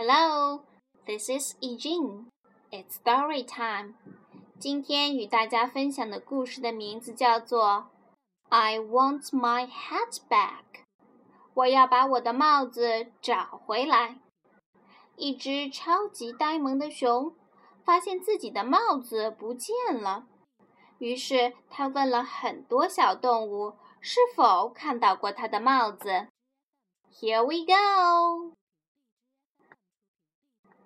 Hello, this is Ejin. It's story time. 今天与大家分享的故事的名字叫做《I Want My Hat Back》。我要把我的帽子找回来。一只超级呆萌的熊发现自己的帽子不见了，于是他问了很多小动物是否看到过他的帽子。Here we go.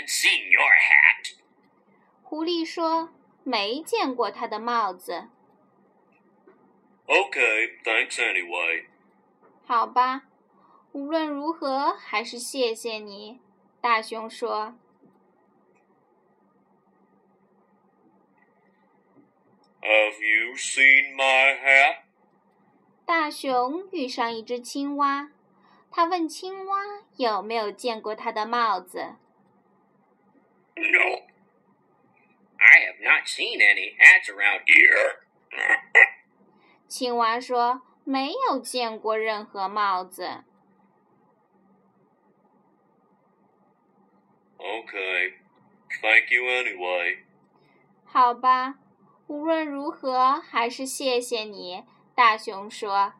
I haven't seen your hat. 狐狸说没见过他的帽子。 Okay, thanks anyway. 好吧，无论如何还是谢谢你。大熊说 Have you seen my hat?：“ 大熊遇上一只青蛙，他问青蛙有没有见过他的帽子。 No. I have not seen any hats around here. 青蛙说没有见过任何帽子。 okay. Thank you anyway. 好吧，无论如何还是谢谢你。”大熊说。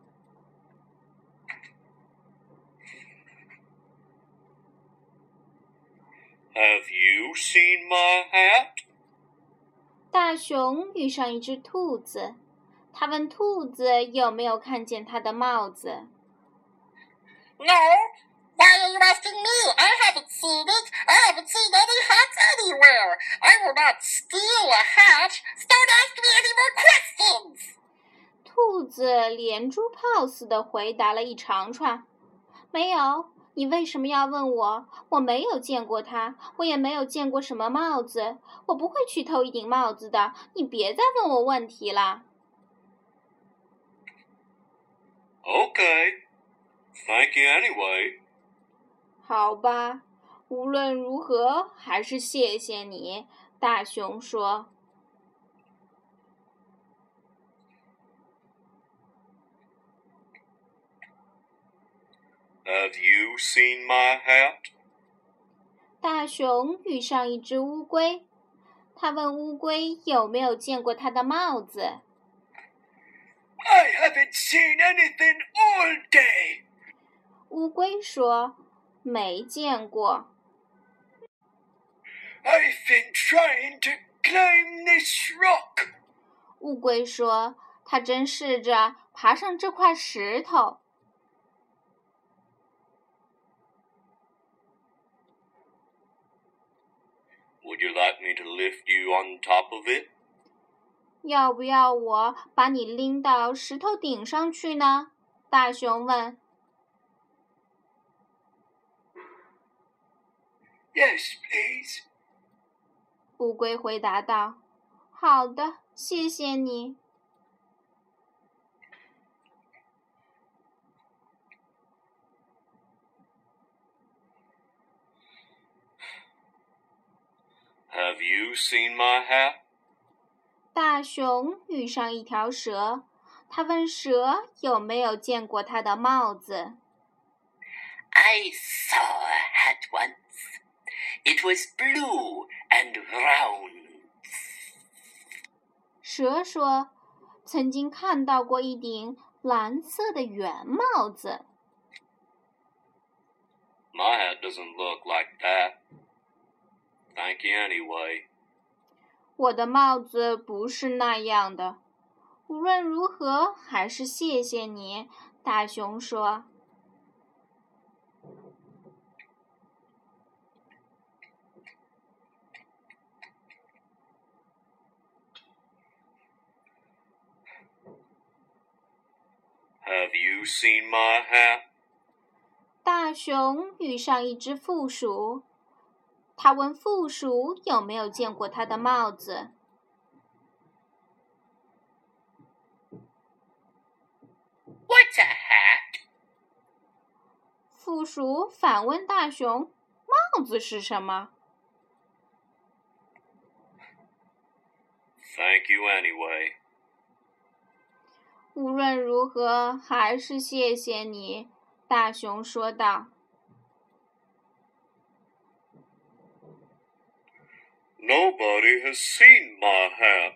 Have you seen my hat? 大熊遇上一只兔子，他问兔子有没有看见他的帽子。 No. Why are you asking me? I haven't seen it. I haven't seen any hats anywhere. I will not steal a hat. So don't ask me any more questions. 兔子连珠炮似的回答了一长串。没有， 你为什么要问我？我没有见过他，我也没有见过什么帽子，我不会去偷一顶帽子的。你别再问我问题了。Okay. Thank you anyway. 好吧，无论如何还是谢谢你。大熊说。Have you seen my hat? 大熊遇上一只乌龟，他问乌龟有没有见过他的帽子。 I haven't seen anything all day. 乌龟说没见过。 I've been trying to climb this rock. 乌龟说他正试着爬上这块石头。 ” Would you like me to lift you on top of it? 要不要我把你拎到石头顶上去呢？大熊问。 Yes, please. 乌龟回答道：“好的，谢谢你。” ” Have you seen my hat? 大熊遇上一条蛇，他问蛇有没有见过它的帽子。 I saw a hat once. It was blue and round. 蛇说：“曾经看到过一顶蓝色的圆帽子。 My hat doesn't look like that. Thank you anyway. 我的帽子不是那样的。无论如何，还是谢谢你。”大熊说。 Have you seen my hat? 大熊遇上一只负鼠， 他问负鼠有没有见过他的帽子。What's a hat? 负鼠反问大熊：“帽子是什么 Thank you anyway. 无论如何，还是谢谢你。”大熊说道。Nobody has seen my hat.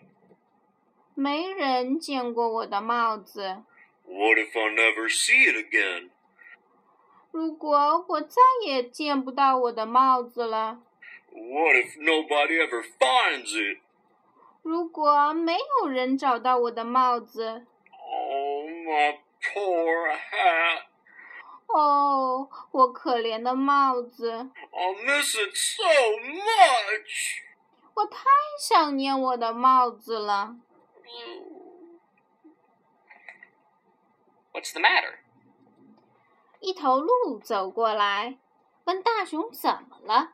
没人见过我的帽子。 What if I never see it again? 如果我再也见不到我的帽子了， What if nobody ever finds it? 如果没有人找到我的帽子， Oh, my poor hat. 哦，我可怜的帽子， I miss it so much. 我太想念我的帽子了。 What's the matter? 一头鹿走过来，问大熊怎么了。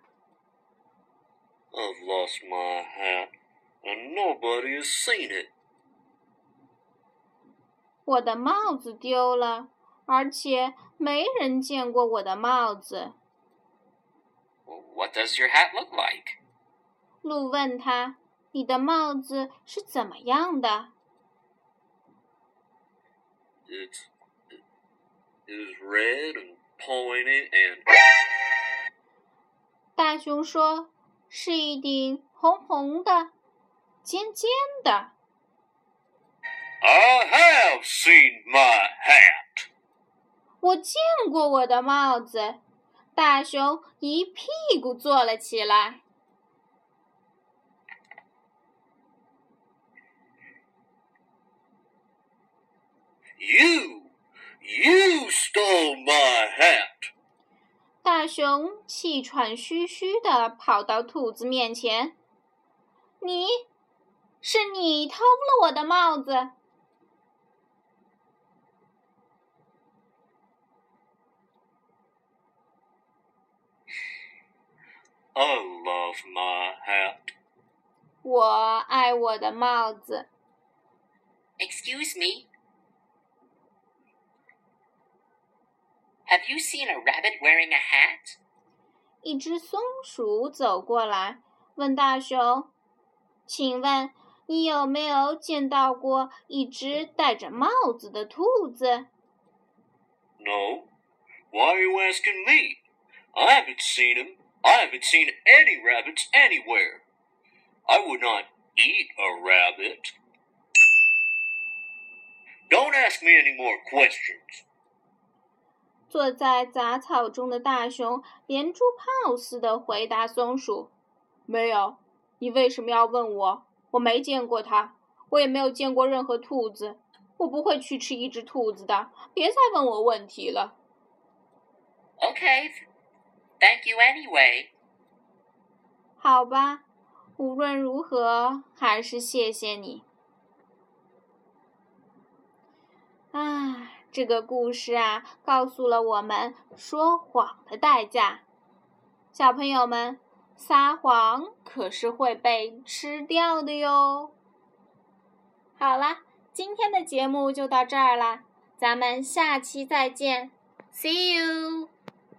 I've lost my hat, and nobody has seen it. 我的帽子丢了，而且没人见过我的帽子。 Well, what does your hat look like? 鹿问他：“你的帽子是怎么样的 It's it is red and pointy and？” 大熊说：“是一顶红红的、尖尖的。I have seen my hat. 我见过我的帽子。”大熊一屁股坐了起来。You, you stole my hat. 大熊气喘吁吁地跑到兔子面前：“你，是你偷了我的帽子！” I love my hat. 我爱我的帽子。 Excuse me? Have you seen a rabbit wearing a hat? 一只松鼠走过来，问大熊：“请问你有没有见到过一只戴着帽子的兔子 No. Why are you asking me? I haven't seen him. I haven't seen any rabbits anywhere. I would not eat a rabbit. Don't ask me any more questions.？” 坐在杂草中的大熊连珠炮似的回答松鼠：“没有。你为什么要问我？我没见过它，我也没有见过任何兔子。我不会去吃一只兔子的。别再问我问题了。” Okay. Thank you anyway. 好吧，无论如何，还是谢谢你。啊，这个故事啊，告诉了我们说谎的代价。小朋友们，撒谎可是会被吃掉的哟。好啦，今天的节目就到这儿啦，咱们下期再见，See you。